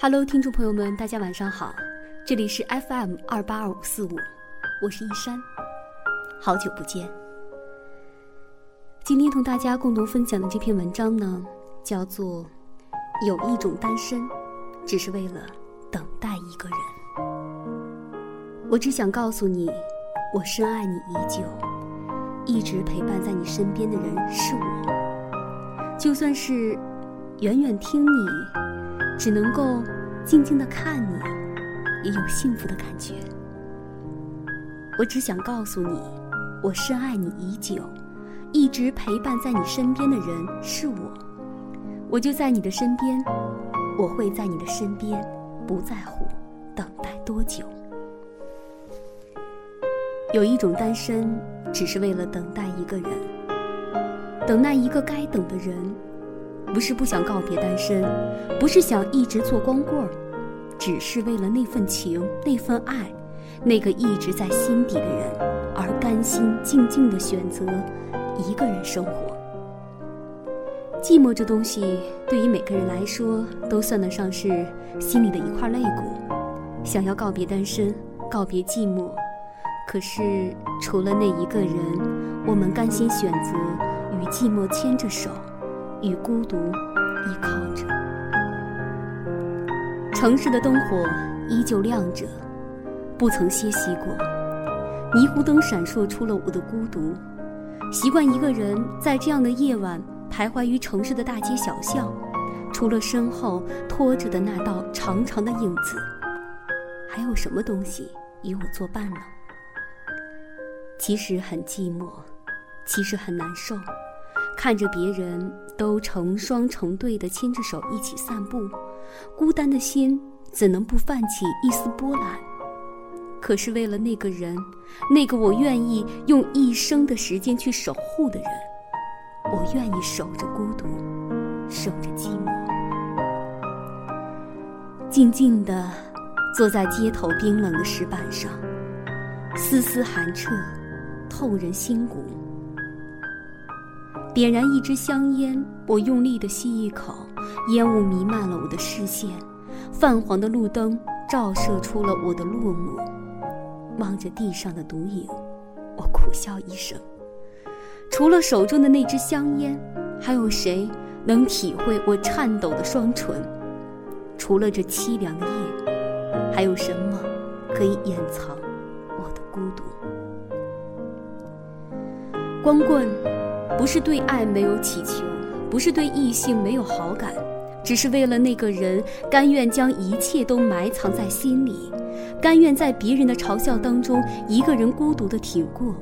Hello，听众朋友们，大家晚上好，这里是 FM 二八二五四五，我是一山，好久不见。今天同大家共同分享的这篇文章呢，叫做《有一种单身，只是为了等待一个人》。我只想告诉你，我深爱你已久，一直陪伴在你身边的人是我，就算是远远听你。只能够静静的看你，也有幸福的感觉。我只想告诉你，我深爱你已久，一直陪伴在你身边的人是我，我就在你的身边，我会在你的身边，不在乎等待多久。有一种单身，只是为了等待一个人，等待一个该等的人。不是不想告别单身，不是想一直做光棍儿，只是为了那份情、那份爱，那个一直在心底的人，而甘心静静的选择一个人生活。寂寞这东西，对于每个人来说，都算得上是心里的一块肋骨。想要告别单身，告别寂寞，可是除了那一个人，我们甘心选择与寂寞牵着手。与孤独依靠着，城市的灯火依旧亮着，不曾歇息过。霓虹灯闪烁出了我的孤独。习惯一个人在这样的夜晚徘徊于城市的大街小巷，除了身后拖着的那道长长的影子，还有什么东西与我作伴呢？其实很寂寞，其实很难受。看着别人都成双成对的牵着手一起散步，孤单的心怎能不泛起一丝波澜？可是为了那个人，那个我愿意用一生的时间去守护的人，我愿意守着孤独，守着寂寞，静静地坐在街头冰冷的石板上，丝丝寒彻，透人心骨。点燃一支香烟，我用力的吸一口，烟雾弥漫了我的视线，泛黄的路灯照射出了我的落寞。望着地上的毒影，我苦笑一声。除了手中的那支香烟，还有谁能体会我颤抖的双唇？除了这凄凉的夜，还有什么可以掩藏我的孤独？光棍。不是对爱没有祈求，不是对异性没有好感，只是为了那个人，甘愿将一切都埋藏在心里，甘愿在别人的嘲笑当中，一个人孤独的挺过，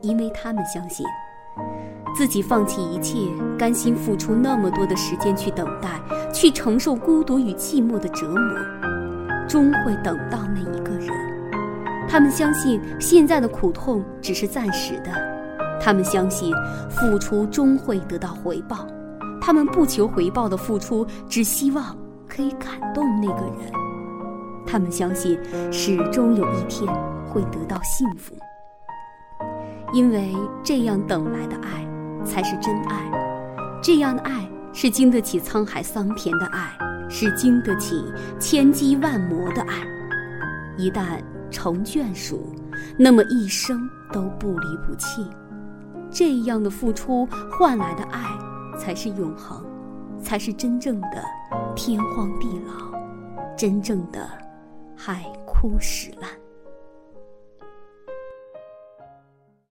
因为他们相信，自己放弃一切，甘心付出那么多的时间去等待，去承受孤独与寂寞的折磨，终会等到那一个人。他们相信，现在的苦痛只是暂时的。他们相信，付出终会得到回报。他们不求回报的付出，只希望可以感动那个人。他们相信，始终有一天会得到幸福。因为这样等来的爱，才是真爱。这样的爱，是经得起沧海桑田的爱，是经得起千击万磨的爱。一旦成眷属，那么一生都不离不弃。这样的付出换来的爱，才是永恒，才是真正的天荒地老，真正的海枯石烂。